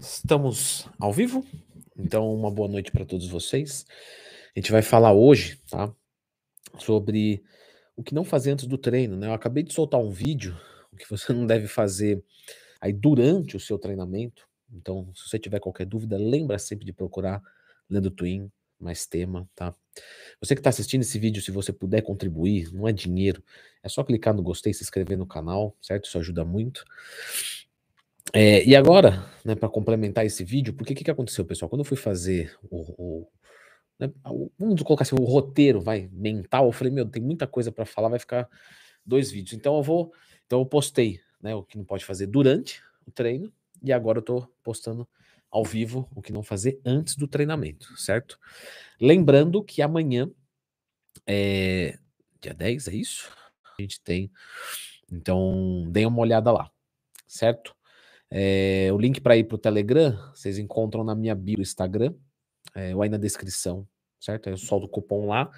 Estamos ao vivo? Então, uma boa noite para todos vocês. A gente vai falar hoje, tá? Sobre o que não fazer antes do treino, né? Eu acabei de soltar um vídeo, o que você não deve fazer aí durante o seu treinamento. Então, se você tiver qualquer dúvida, lembra sempre de procurar Lendo Twin, mais tema, tá? Você que está assistindo esse vídeo, se você puder contribuir, não é dinheiro, é só clicar no gostei, se inscrever no canal, certo? Isso ajuda muito. É, e agora, né, para complementar esse vídeo, porque o que, que aconteceu, pessoal? Quando eu fui fazer o, o né, vamos colocar assim, o roteiro, vai, mental, eu falei, meu, tem muita coisa para falar, vai ficar dois vídeos. Então eu vou, então eu postei, né, o que não pode fazer durante o treino, e agora eu tô postando ao vivo o que não fazer antes do treinamento, certo? Lembrando que amanhã, é, dia 10, é isso? A gente tem, então, deem uma olhada lá, certo? É, o link para ir para o Telegram, vocês encontram na minha bio do Instagram, é, ou aí na descrição, certo? Eu solto o cupom lá,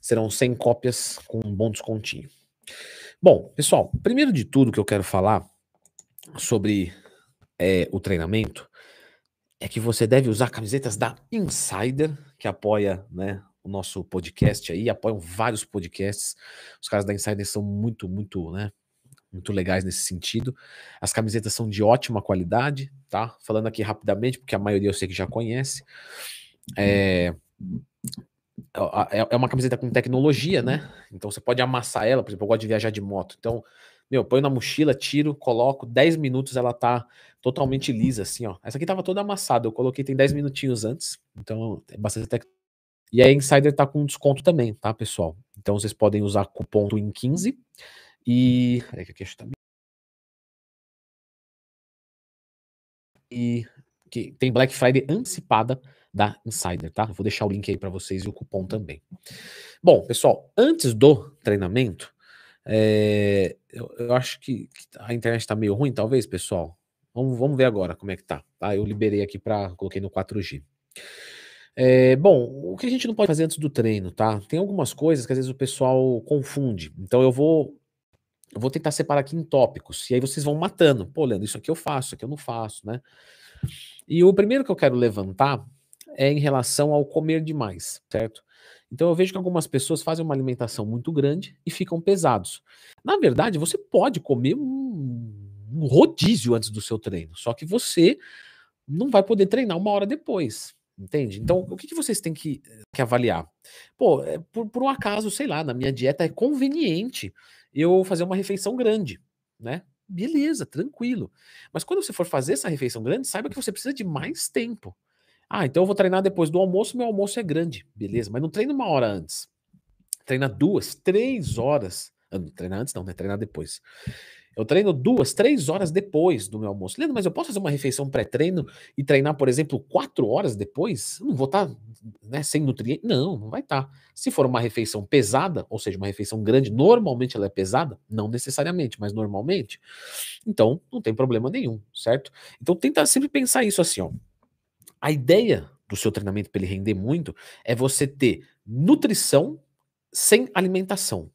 serão 100 cópias com um bom descontinho. Bom, pessoal, primeiro de tudo que eu quero falar sobre é, o treinamento é que você deve usar camisetas da Insider, que apoia né, o nosso podcast aí, apoiam vários podcasts. Os caras da Insider são muito, muito, né, muito legais nesse sentido. As camisetas são de ótima qualidade, tá? Falando aqui rapidamente, porque a maioria eu sei que já conhece. É, é, é uma camiseta com tecnologia, né? Então você pode amassar ela, por exemplo, eu gosto de viajar de moto. Então, meu, põe na mochila, tiro, coloco, 10 minutos ela tá totalmente lisa, assim, ó. Essa aqui tava toda amassada, eu coloquei tem 10 minutinhos antes, então é bastante tec... E a Insider tá com desconto também, tá, pessoal? Então vocês podem usar cupom TWIN15 e. Que. E que tem Black Friday antecipada da Insider, tá? vou deixar o link aí para vocês e o cupom também. Bom, pessoal, antes do treinamento, é, eu, eu, acho que, que, a internet está meio ruim, talvez, pessoal. Vamos, vamos ver agora como é que tá. tá? Eu liberei aqui para coloquei no 4G. É, bom, o que a gente não pode fazer antes do treino, tá? Tem algumas coisas que às vezes o pessoal confunde. Então eu vou eu vou tentar separar aqui em tópicos, e aí vocês vão matando. Pô, Leandro, isso aqui eu faço, isso aqui eu não faço, né? E o primeiro que eu quero levantar é em relação ao comer demais, certo? Então eu vejo que algumas pessoas fazem uma alimentação muito grande e ficam pesados. Na verdade, você pode comer um, rodízio antes do seu treino, só que você não vai poder treinar uma hora depois. Entende? Então, o que, que vocês têm que, que avaliar? Pô, é, por, por um acaso, sei lá, na minha dieta é conveniente eu fazer uma refeição grande, né? Beleza, tranquilo. Mas quando você for fazer essa refeição grande, saiba que você precisa de mais tempo. Ah, então eu vou treinar depois do almoço, meu almoço é grande. Beleza, mas não treina uma hora antes. Treina duas, três horas. Ah, treinar antes não, né? Treinar depois. Eu treino duas, três horas depois do meu almoço. Leandro, mas eu posso fazer uma refeição pré-treino e treinar, por exemplo, quatro horas depois? Eu não vou estar tá, né, sem nutriente? Não, não vai estar. Tá. Se for uma refeição pesada, ou seja, uma refeição grande, normalmente ela é pesada? Não necessariamente, mas normalmente. Então, não tem problema nenhum, certo? Então, tenta sempre pensar isso assim, ó. A ideia do seu treinamento para ele render muito é você ter nutrição sem alimentação.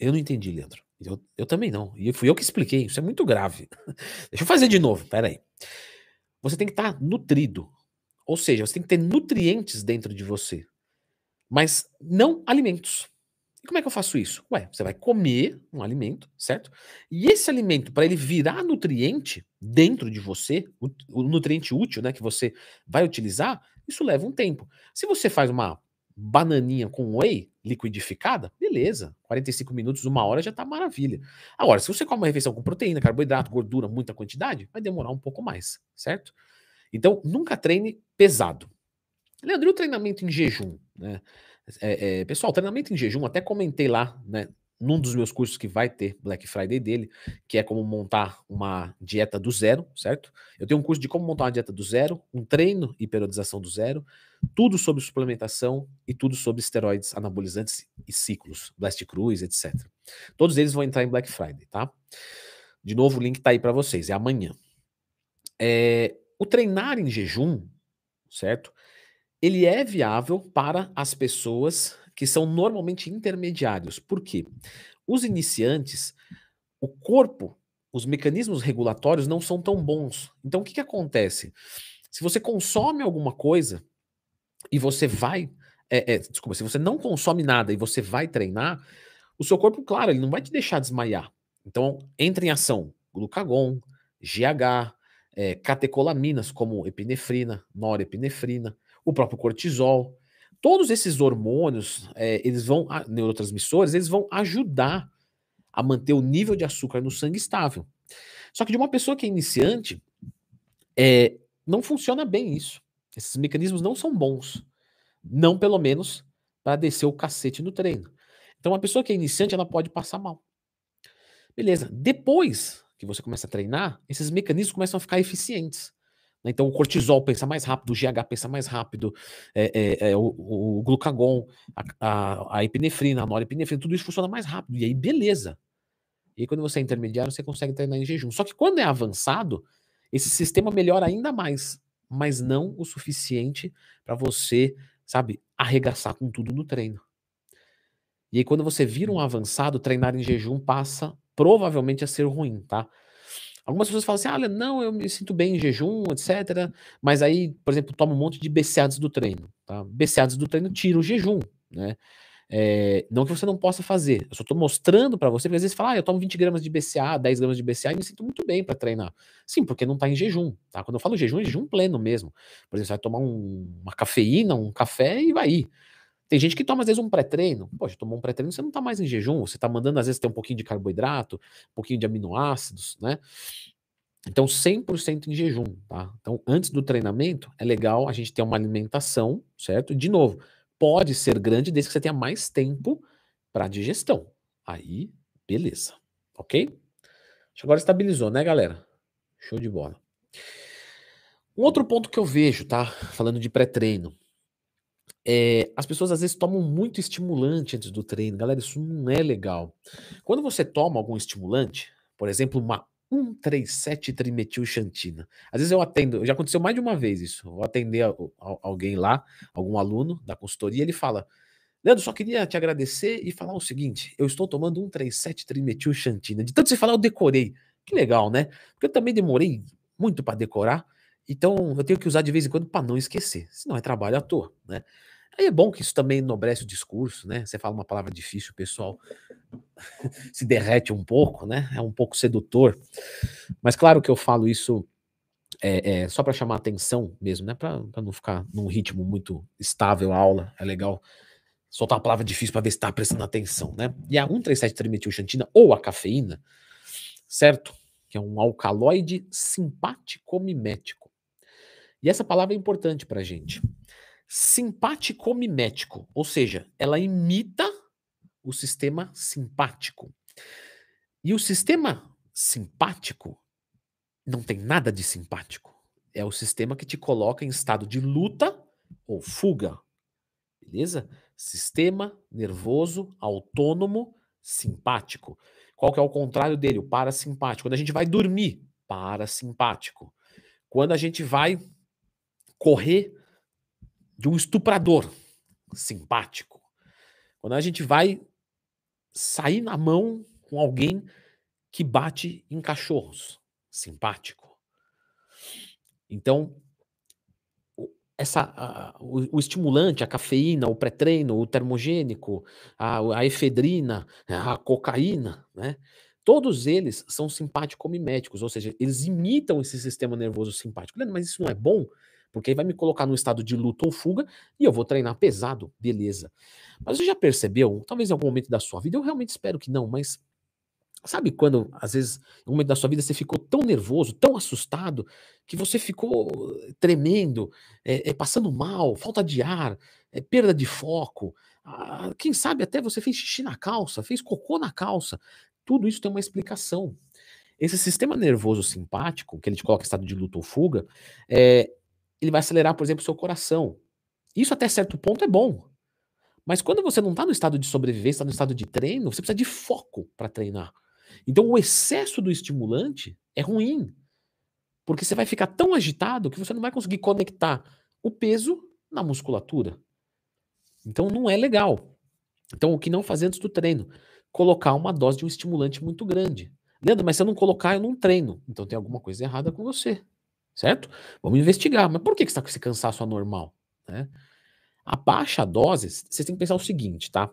Eu não entendi, Leandro. Eu, eu também não. E fui eu que expliquei. Isso é muito grave. Deixa eu fazer de novo. Pera aí. Você tem que estar tá nutrido. Ou seja, você tem que ter nutrientes dentro de você. Mas não alimentos. E como é que eu faço isso? Ué, você vai comer um alimento, certo? E esse alimento, para ele virar nutriente dentro de você, o, o nutriente útil, né, que você vai utilizar, isso leva um tempo. Se você faz uma bananinha com whey liquidificada, beleza. 45 minutos, uma hora já tá maravilha. Agora, se você come uma refeição com proteína, carboidrato, gordura, muita quantidade, vai demorar um pouco mais, certo? Então, nunca treine pesado. Leandro, e o treinamento em jejum? Né? É, é, pessoal, treinamento em jejum, até comentei lá, né? num dos meus cursos que vai ter Black Friday dele, que é como montar uma dieta do zero, certo? Eu tenho um curso de como montar uma dieta do zero, um treino e periodização do zero, tudo sobre suplementação e tudo sobre esteroides anabolizantes e ciclos, Blast Cruz, etc. Todos eles vão entrar em Black Friday, tá? De novo, o link tá aí para vocês, é amanhã. É, o treinar em jejum, certo? Ele é viável para as pessoas que são normalmente intermediários. Por quê? Os iniciantes, o corpo os mecanismos regulatórios não são tão bons. Então, o que, que acontece? Se você consome alguma coisa e você vai. É, é, desculpa, se você não consome nada e você vai treinar, o seu corpo, claro, ele não vai te deixar desmaiar. Então, entra em ação glucagon, GH, é, catecolaminas como epinefrina, norepinefrina, o próprio cortisol. Todos esses hormônios, é, eles vão, neurotransmissores, eles vão ajudar a manter o nível de açúcar no sangue estável. Só que de uma pessoa que é iniciante, é, não funciona bem isso. Esses mecanismos não são bons. Não, pelo menos, para descer o cacete no treino. Então, uma pessoa que é iniciante, ela pode passar mal. Beleza. Depois que você começa a treinar, esses mecanismos começam a ficar eficientes. Né? Então, o cortisol pensa mais rápido, o GH pensa mais rápido, é, é, é, o, o, glucagon, a, a, a, epinefrina, a norepinefrina, tudo isso funciona mais rápido. E aí, beleza. E aí, quando você é intermediário, você consegue treinar em jejum. Só que quando é avançado, esse sistema melhora ainda mais, mas não o suficiente para você, sabe, arregaçar com tudo no treino. E aí, quando você vira um avançado, treinar em jejum passa provavelmente a ser ruim, tá? Algumas pessoas falam assim: ah, não, eu me sinto bem em jejum, etc. Mas aí, por exemplo, toma um monte de BCA do treino. Tá? BCA do treino tira o jejum, né? É, não que você não possa fazer, eu só estou mostrando para você, porque às vezes fala, ah, eu tomo 20 gramas de BCA, 10 gramas de BCA e me sinto muito bem para treinar. Sim, porque não está em jejum, tá? Quando eu falo jejum, é jejum pleno mesmo. Por exemplo, você vai tomar um, uma cafeína, um café e vai ir. Tem gente que toma às vezes um pré-treino. Poxa, tomou um pré-treino, você não está mais em jejum, você está mandando às vezes ter um pouquinho de carboidrato, um pouquinho de aminoácidos, né? Então, 100% em jejum, tá? Então, antes do treinamento, é legal a gente ter uma alimentação, certo? De novo, pode ser grande desde que você tenha mais tempo para digestão. Aí, beleza. Ok? Agora estabilizou, né, galera? Show de bola. Um outro ponto que eu vejo, tá? Falando de pré-treino. É, as pessoas às vezes tomam muito estimulante antes do treino. Galera, isso não é legal. Quando você toma algum estimulante, por exemplo, uma 137 trimetilxantina. Às vezes eu atendo, já aconteceu mais de uma vez isso. Eu atender a, a, alguém lá, algum aluno da consultoria, ele fala: Leandro, só queria te agradecer e falar o seguinte: eu estou tomando 137 trimetilxantina. De tanto você falar, eu decorei. Que legal, né? Porque eu também demorei muito para decorar, então eu tenho que usar de vez em quando para não esquecer, senão é trabalho à toa, né? Aí é bom que isso também enobrece o discurso, né? Você fala uma palavra difícil, o pessoal se derrete um pouco, né? É um pouco sedutor. Mas claro que eu falo isso é, é só para chamar atenção mesmo, né? Para não ficar num ritmo muito estável a aula. É legal soltar uma palavra difícil para ver se está prestando atenção, né? E a 137-trimetilxantina ou a cafeína, certo? Que é um alcaloide simpático-mimético. E essa palavra é importante para a gente simpático-mimético, ou seja, ela imita o sistema simpático. E o sistema simpático não tem nada de simpático. É o sistema que te coloca em estado de luta ou fuga. Beleza? Sistema nervoso autônomo simpático. Qual que é o contrário dele? O parasimpático. Quando a gente vai dormir, parasimpático. Quando a gente vai correr, de um estuprador simpático. Quando a gente vai sair na mão com alguém que bate em cachorros, simpático. Então, essa, o, o, estimulante, a cafeína, o pré-treino, o termogênico, a, a, efedrina, a cocaína, né? Todos eles são simpático-miméticos, ou seja, eles imitam esse sistema nervoso simpático. Mas isso não é bom? Porque aí vai me colocar num estado de luta ou fuga e eu vou treinar pesado, beleza. Mas você já percebeu, talvez em algum momento da sua vida, eu realmente espero que não, mas sabe quando, às vezes, em um momento da sua vida você ficou tão nervoso, tão assustado, que você ficou tremendo, é, é, passando mal, falta de ar, é, perda de foco, ah, quem sabe até você fez xixi na calça, fez cocô na calça. Tudo isso tem uma explicação. Esse sistema nervoso simpático, que ele te coloca em estado de luta ou fuga, é, ele vai acelerar, por exemplo, o seu coração. Isso até certo ponto é bom. Mas quando você não está no estado de sobrevivência, está no estado de treino, você precisa de foco para treinar. Então o excesso do estimulante é ruim. Porque você vai ficar tão agitado que você não vai conseguir conectar o peso na musculatura. Então não é legal. Então o que não fazer antes do treino? Colocar uma dose de um estimulante muito grande. Leandro, mas se eu não colocar, eu não treino. Então tem alguma coisa errada com você, certo? Vamos investigar. Mas por que você está com esse cansaço anormal? Né? A baixa dose, você tem que pensar o seguinte, tá?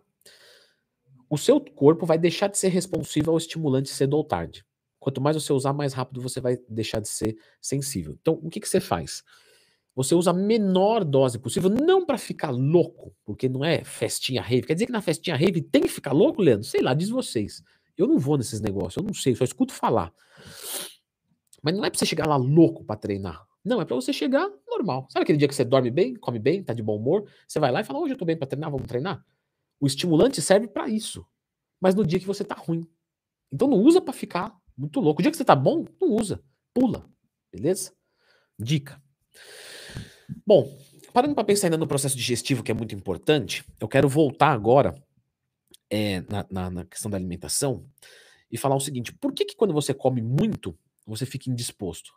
O seu corpo vai deixar de ser responsivo ao estimulante cedo ou tarde. Quanto mais você usar, mais rápido você vai deixar de ser sensível. Então, o que, que você faz? Você usa a menor dose possível, não para ficar louco, porque não é festinha rave. Quer dizer que na festinha rave tem que ficar louco, Leandro? Sei lá, diz vocês. Eu não vou nesses negócios, eu não sei, só escuto falar. Mas não é para você chegar lá louco para treinar. Não, é para você chegar normal. Sabe aquele dia que você dorme bem, come bem, tá de bom humor? Você vai lá e fala: "Hoje eu tô bem para treinar, vamos treinar?" O estimulante serve para isso. Mas no dia que você tá ruim. Então não usa para ficar muito louco. O dia que você tá bom, não usa. Pula. Beleza? Dica. Bom, parando para pensar ainda no processo digestivo, que é muito importante, eu quero voltar agora é, na, na, na, questão da alimentação e falar o seguinte: por que, que quando você come muito, você fica indisposto?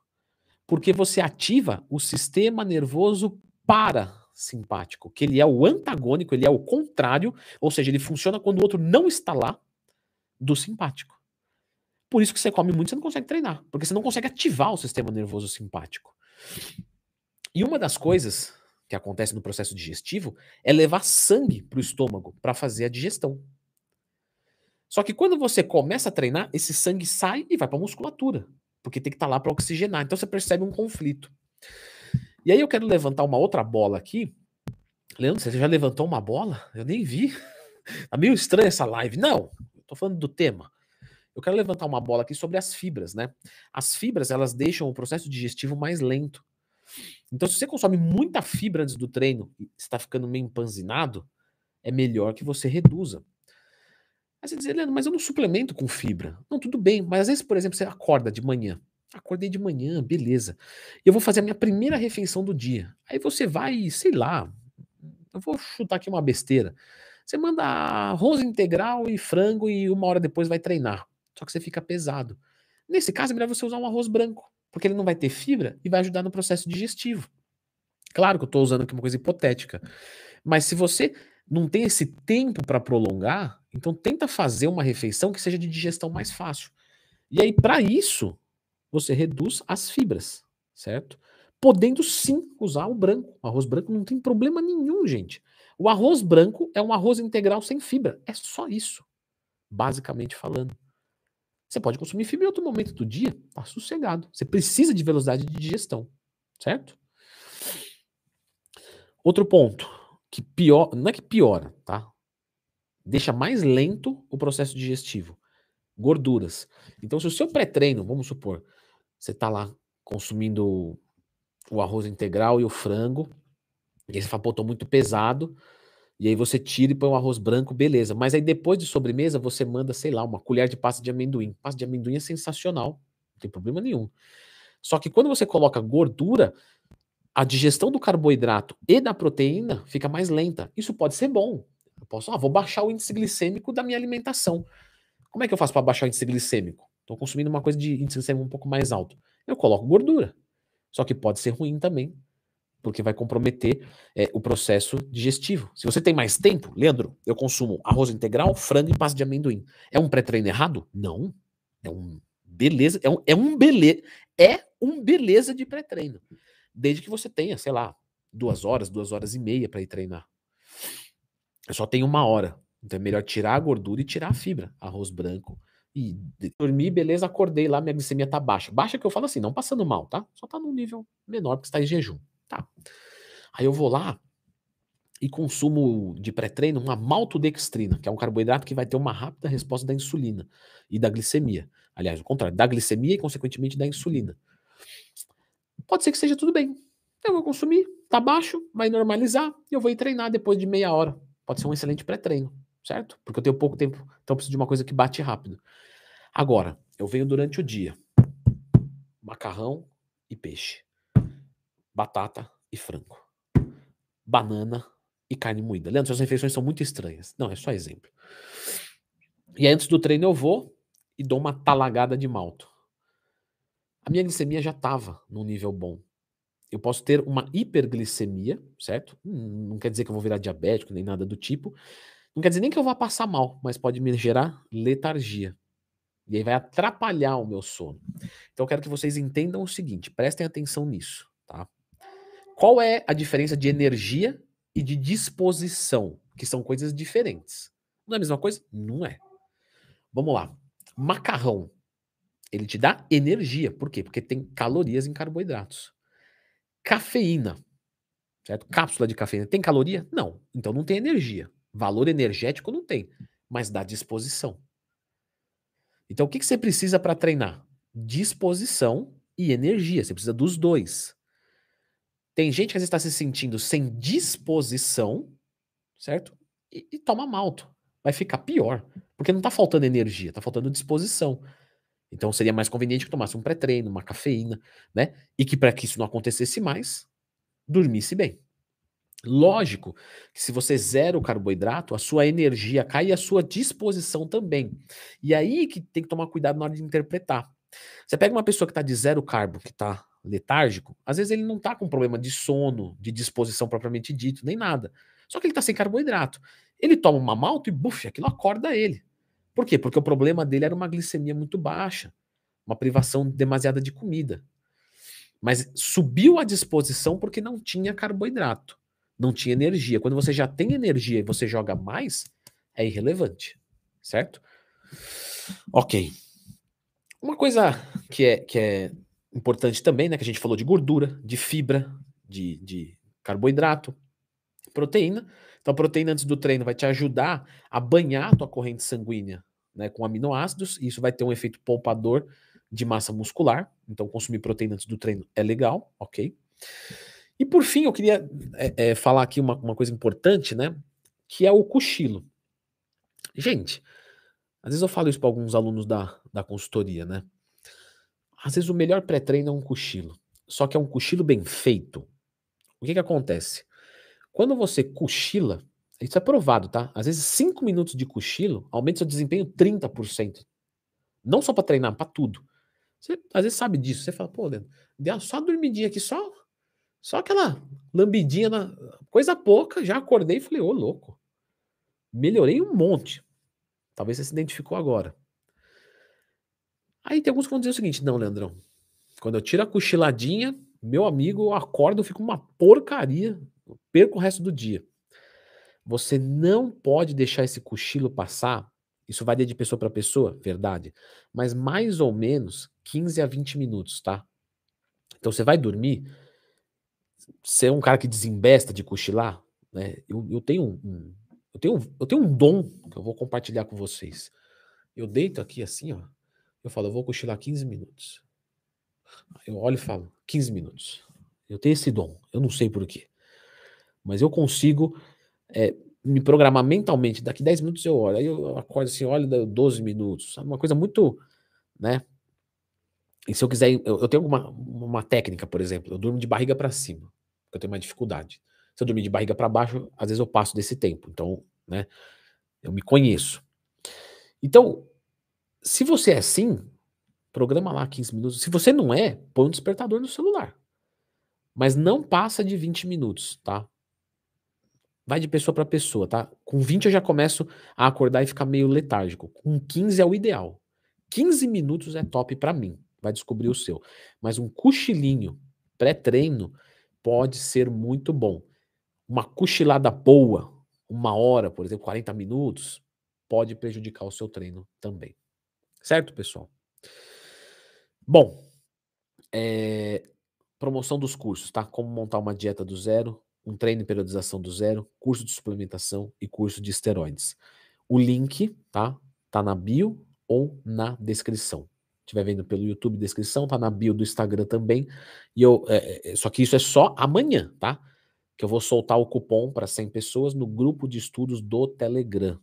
Porque você ativa o sistema nervoso parasimpático, que ele é o antagônico, ele é o contrário, ou seja, ele funciona quando o outro não está lá, do simpático. Por isso que você come muito, você não consegue treinar, porque você não consegue ativar o sistema nervoso simpático. E uma das coisas que acontece no processo digestivo é levar sangue para o estômago para fazer a digestão. Só que quando você começa a treinar, esse sangue sai e vai para a musculatura, porque tem que estar tá lá para oxigenar. Então você percebe um conflito. E aí eu quero levantar uma outra bola aqui. Leandro, você já levantou uma bola? Eu nem vi. Tá meio estranha essa live. Não, eu tô falando do tema. Eu quero levantar uma bola aqui sobre as fibras, né? As fibras, elas deixam o processo digestivo mais lento. Então, se você consome muita fibra antes do treino e está ficando meio empanzinado, é melhor que você reduza. Aí você diz, Leandro, mas eu não suplemento com fibra. Não, tudo bem, mas às vezes, por exemplo, você acorda de manhã. Acordei de manhã, beleza. E eu vou fazer a minha primeira refeição do dia. Aí você vai, sei lá, eu vou chutar aqui uma besteira. Você manda arroz integral e frango e uma hora depois vai treinar. Só que você fica pesado. Nesse caso, é melhor você usar um arroz branco, porque ele não vai ter fibra e vai ajudar no processo digestivo. Claro que eu estou usando aqui uma coisa hipotética, mas se você não tem esse tempo para prolongar, então tenta fazer uma refeição que seja de digestão mais fácil. E aí, para isso, você reduz as fibras, certo? Podendo sim usar o branco. O arroz branco não tem problema nenhum, gente. O arroz branco é um arroz integral sem fibra. É só isso, basicamente falando. Você pode consumir fibra em outro momento do dia, tá sossegado. Você precisa de velocidade de digestão, certo? Outro ponto, que pior, não é que piora, tá? Deixa mais lento o processo digestivo. Gorduras. Então, se o seu pré-treino, vamos supor, você tá lá consumindo o arroz integral e o frango, e aí você fala, pô, tô muito pesado, e aí você tira e põe o arroz branco, beleza. Mas aí depois de sobremesa, você manda, sei lá, uma colher de pasta de amendoim. Pasta de amendoim é sensacional, não tem problema nenhum. Só que quando você coloca gordura, a digestão do carboidrato e da proteína fica mais lenta. Isso pode ser bom. Eu posso, ah, vou baixar o índice glicêmico da minha alimentação. Como é que eu faço para baixar o índice glicêmico? Estou consumindo uma coisa de índice glicêmico um pouco mais alto. Eu coloco gordura. Só que pode ser ruim também, porque vai comprometer é, o processo digestivo. Se você tem mais tempo, Leandro, eu consumo arroz integral, frango e pasta de amendoim. É um pré-treino errado? Não. É um beleza, é um, é um beleza, é um beleza de pré-treino desde que você tenha, sei lá, duas horas, duas horas e meia para ir treinar. Eu só tenho uma hora. Então é melhor tirar a gordura e tirar a fibra. Arroz branco. E dormir, beleza, acordei lá, minha glicemia tá baixa. Baixa que eu falo assim, não passando mal, tá? Só tá num nível menor, porque está em jejum, tá? Aí eu vou lá e consumo de pré-treino uma maltodextrina, que é um carboidrato que vai ter uma rápida resposta da insulina e da glicemia. Aliás, o contrário, da glicemia e, consequentemente, da insulina. Pode ser que seja tudo bem. Eu vou consumir, tá baixo, vai normalizar e eu vou ir treinar depois de meia hora. Pode ser um excelente pré-treino, certo? Porque eu tenho pouco tempo, então eu preciso de uma coisa que bate rápido. Agora, eu venho durante o dia. Macarrão e peixe. Batata e frango. Banana e carne moída. Leandro, suas refeições são muito estranhas. Não, é só exemplo. E antes do treino eu vou e dou uma talagada de malto. A minha glicemia já estava num nível bom. Eu posso ter uma hiperglicemia, certo? Hum, não quer dizer que eu vou virar diabético nem nada do tipo. Não quer dizer nem que eu vá passar mal, mas pode me gerar letargia. E aí vai atrapalhar o meu sono. Então eu quero que vocês entendam o seguinte, prestem atenção nisso, tá? Qual é a diferença de energia e de disposição, que são coisas diferentes? Não é a mesma coisa? Não é. Vamos lá. Macarrão, ele te dá energia. Por quê? Porque tem calorias em carboidratos. Cafeína, certo? Cápsula de cafeína tem caloria? Não. Então não tem energia. Valor energético não tem, mas dá disposição. Então o que, que você precisa para treinar? Disposição e energia. Você precisa dos dois. Tem gente que às vezes está se sentindo sem disposição, certo? E, e toma malto. Vai ficar pior. Porque não está faltando energia, está faltando disposição. Então seria mais conveniente que tomasse um pré-treino, uma cafeína, né? E que para que isso não acontecesse mais, dormisse bem. Lógico que se você zera o carboidrato, a sua energia cai e a sua disposição também. E aí que tem que tomar cuidado na hora de interpretar. Você pega uma pessoa que está de zero carbo, que está letárgico, às vezes ele não está com problema de sono, de disposição propriamente dito, nem nada. Só que ele está sem carboidrato. Ele toma uma malto e, buf, aquilo acorda ele. Por quê? Porque o problema dele era uma glicemia muito baixa, uma privação demasiada de comida. Mas subiu a disposição porque não tinha carboidrato, não tinha energia. Quando você já tem energia e você joga mais, é irrelevante, certo? Ok. Uma coisa que é, que é importante também, né? Que a gente falou de gordura, de fibra, de, de carboidrato, proteína. Então, a proteína antes do treino vai te ajudar a banhar a tua corrente sanguínea né, com aminoácidos, e isso vai ter um efeito poupador de massa muscular. Então, consumir proteína antes do treino é legal, ok? E por fim, eu queria é, é, falar aqui uma, uma coisa importante, né? Que é o cochilo. Gente, às vezes eu falo isso para alguns alunos da, da consultoria, né? Às vezes o melhor pré-treino é um cochilo. Só que é um cochilo bem feito. O que, que acontece? Quando você cochila, isso é provado, tá? Às vezes 5 minutos de cochilo aumenta seu desempenho 30%. Não só para treinar, para tudo. Você às vezes sabe disso. Você fala, pô, Leandro, deu só dormidinha aqui, só, só aquela lambidinha, na, coisa pouca, já acordei e falei, ô louco, melhorei um monte. Talvez você se identificou agora. Aí tem alguns que vão dizer o seguinte: não, Leandrão, quando eu tiro a cochiladinha, meu amigo, eu acordo, eu fico uma porcaria, perco o resto do dia. Você não pode deixar esse cochilo passar. Isso varia de pessoa para pessoa, verdade. Mas mais ou menos 15 a 20 minutos, tá? Então você vai dormir. Você é um cara que desembesta de cochilar, né? Eu, eu tenho um, eu tenho, eu tenho um dom que eu vou compartilhar com vocês. Eu deito aqui assim, ó. Eu falo, eu vou cochilar 15 minutos. Eu olho e falo, 15 minutos. Eu tenho esse dom. Eu não sei porquê. Mas eu consigo é, me programar mentalmente. Daqui 10 minutos eu olho. Aí eu acordo assim, olho 12 minutos. Sabe? Uma coisa muito. Né? E se eu quiser. Eu, eu tenho uma, uma técnica, por exemplo. Eu durmo de barriga para cima. Eu tenho mais dificuldade. Se eu dormir de barriga para baixo, às vezes eu passo desse tempo. Então, né? Eu me conheço. Então, se você é assim, programa lá 15 minutos. Se você não é, põe um despertador no celular. Mas não passa de 20 minutos, tá? Vai de pessoa para pessoa, tá? Com 20 eu já começo a acordar e ficar meio letárgico. Com 15 é o ideal. 15 minutos é top para mim. Vai descobrir o seu. Mas um cochilinho pré-treino pode ser muito bom. Uma cochilada boa, uma hora, por exemplo, 40 minutos, pode prejudicar o seu treino também. Certo, pessoal? Bom, é, promoção dos cursos, tá? Como montar uma dieta do zero, um treino em periodização do zero, curso de suplementação e curso de esteroides. O link, tá? Tá na bio ou na descrição. Estiver vendo pelo YouTube, descrição, tá na bio do Instagram também. E eu, é, é, só que isso é só amanhã, tá? Que eu vou soltar o cupom para 100 pessoas no grupo de estudos do Telegram,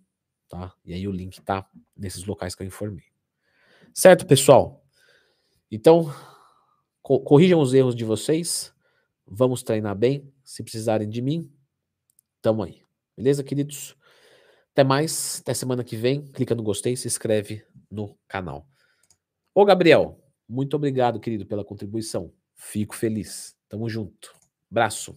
tá? E aí o link tá nesses locais que eu informei. Certo, pessoal? Então, co corrijam os erros de vocês. Vamos treinar bem. Se precisarem de mim, tamo aí. Beleza, queridos? Até mais. Até semana que vem. Clica no gostei, se inscreve no canal. Ô, Gabriel, muito obrigado, querido, pela contribuição. Fico feliz. Tamo junto. Abraço.